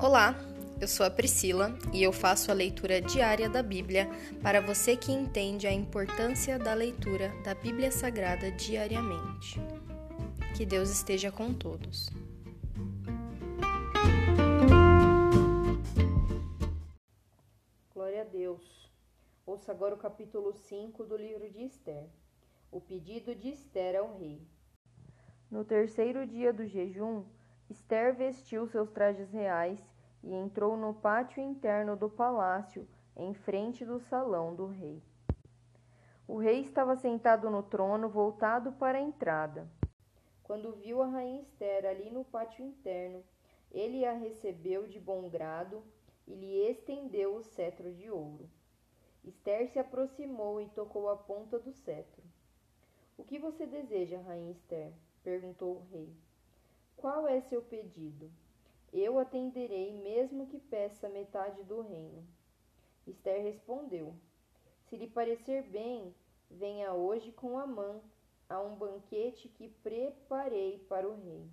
Olá, eu sou a Priscila e eu faço a leitura diária da Bíblia para você que entende a importância da leitura da Bíblia Sagrada diariamente. Que Deus esteja com todos. Glória a Deus. Ouça agora o capítulo 5 do livro de Esther. O pedido de Esther ao rei. No terceiro dia do jejum, Esther vestiu seus trajes reais e entrou no pátio interno do palácio, em frente do salão do rei. O rei estava sentado no trono, voltado para a entrada. Quando viu a rainha Esther ali no pátio interno, ele a recebeu de bom grado e lhe estendeu o cetro de ouro. Esther se aproximou e tocou a ponta do cetro. O que você deseja, rainha Esther? perguntou o rei. Qual é seu pedido? Eu atenderei, mesmo que peça metade do reino. Esther respondeu: Se lhe parecer bem, venha hoje com Amã a um banquete que preparei para o rei.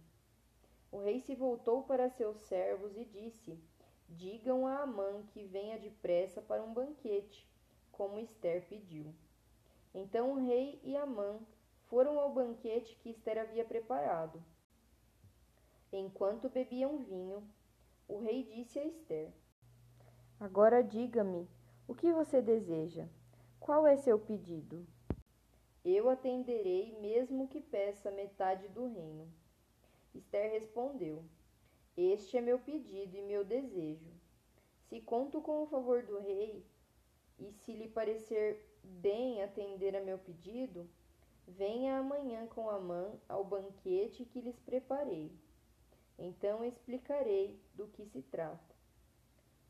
O rei se voltou para seus servos e disse: Digam a Amã que venha depressa para um banquete, como Esther pediu. Então o rei e Amã foram ao banquete que Esther havia preparado. Enquanto bebiam vinho, o rei disse a Esther: Agora diga-me, o que você deseja? Qual é seu pedido? Eu atenderei, mesmo que peça metade do reino. Esther respondeu: Este é meu pedido e meu desejo. Se conto com o favor do rei, e se lhe parecer bem atender a meu pedido, venha amanhã com Amã ao banquete que lhes preparei. Então explicarei do que se trata.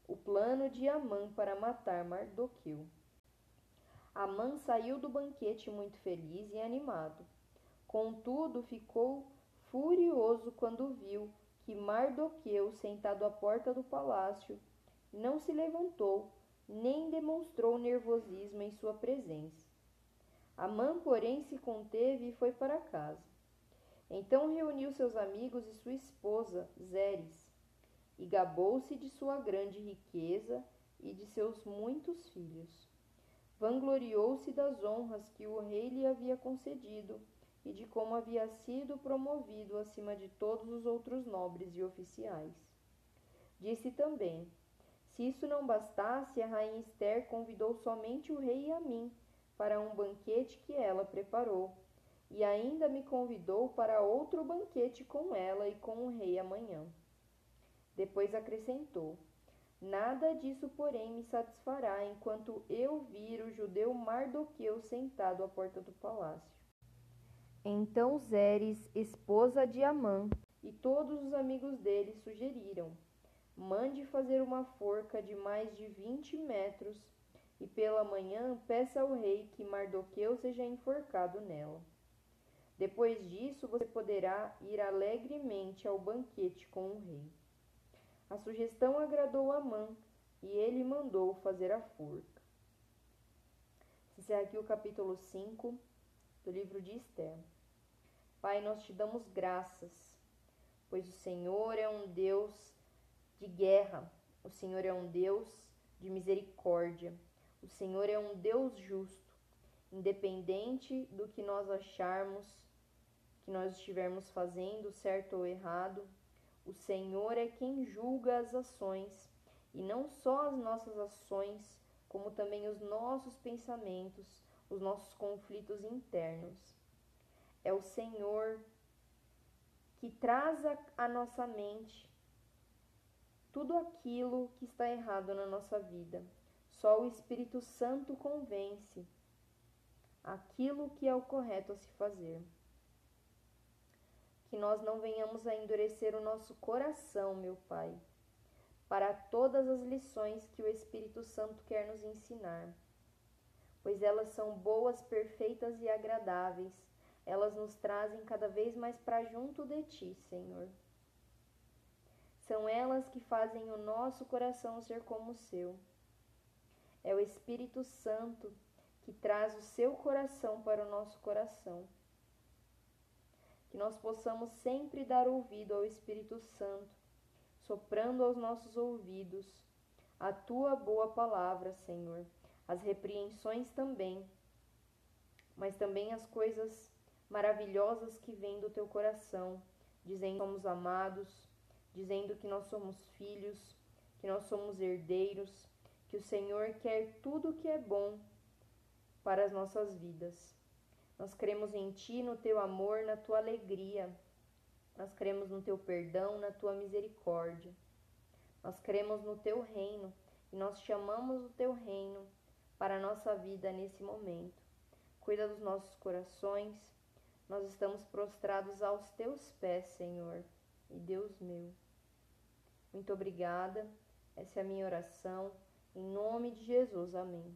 O plano de Amã para matar Mardoqueu. Amã saiu do banquete muito feliz e animado. Contudo, ficou furioso quando viu que Mardoqueu, sentado à porta do palácio, não se levantou nem demonstrou nervosismo em sua presença. Amã, porém, se conteve e foi para casa. Então reuniu seus amigos e sua esposa, Zeres, e gabou-se de sua grande riqueza e de seus muitos filhos. Vangloriou-se das honras que o rei lhe havia concedido e de como havia sido promovido acima de todos os outros nobres e oficiais. Disse também: Se isso não bastasse, a rainha Esther convidou somente o rei e a mim para um banquete que ela preparou e ainda me convidou para outro banquete com ela e com o rei amanhã. Depois acrescentou: Nada disso, porém, me satisfará enquanto eu vir o judeu Mardoqueu sentado à porta do palácio. Então Zeres, esposa de Amã, e todos os amigos dele sugeriram: Mande fazer uma forca de mais de vinte metros, e pela manhã peça ao rei que Mardoqueu seja enforcado nela. Depois disso, você poderá ir alegremente ao banquete com o rei. A sugestão agradou Amã e ele mandou fazer a forca. Encerra aqui o capítulo 5 do livro de Esther. Pai, nós te damos graças, pois o Senhor é um Deus de guerra, o Senhor é um Deus de misericórdia, o Senhor é um Deus justo, independente do que nós acharmos que nós estivermos fazendo, certo ou errado, o Senhor é quem julga as ações, e não só as nossas ações, como também os nossos pensamentos, os nossos conflitos internos. É o Senhor que traz à nossa mente tudo aquilo que está errado na nossa vida. Só o Espírito Santo convence aquilo que é o correto a se fazer que nós não venhamos a endurecer o nosso coração, meu Pai, para todas as lições que o Espírito Santo quer nos ensinar, pois elas são boas, perfeitas e agradáveis. Elas nos trazem cada vez mais para junto de Ti, Senhor. São elas que fazem o nosso coração ser como o seu. É o Espírito Santo que traz o seu coração para o nosso coração que nós possamos sempre dar ouvido ao Espírito Santo, soprando aos nossos ouvidos a tua boa palavra, Senhor, as repreensões também, mas também as coisas maravilhosas que vêm do teu coração, dizendo que somos amados, dizendo que nós somos filhos, que nós somos herdeiros, que o Senhor quer tudo o que é bom para as nossas vidas. Nós cremos em Ti, no Teu amor, na Tua alegria. Nós cremos no Teu perdão, na Tua misericórdia. Nós cremos no Teu reino e nós chamamos o Teu reino para a nossa vida nesse momento. Cuida dos nossos corações. Nós estamos prostrados aos Teus pés, Senhor e Deus meu. Muito obrigada. Essa é a minha oração. Em nome de Jesus. Amém.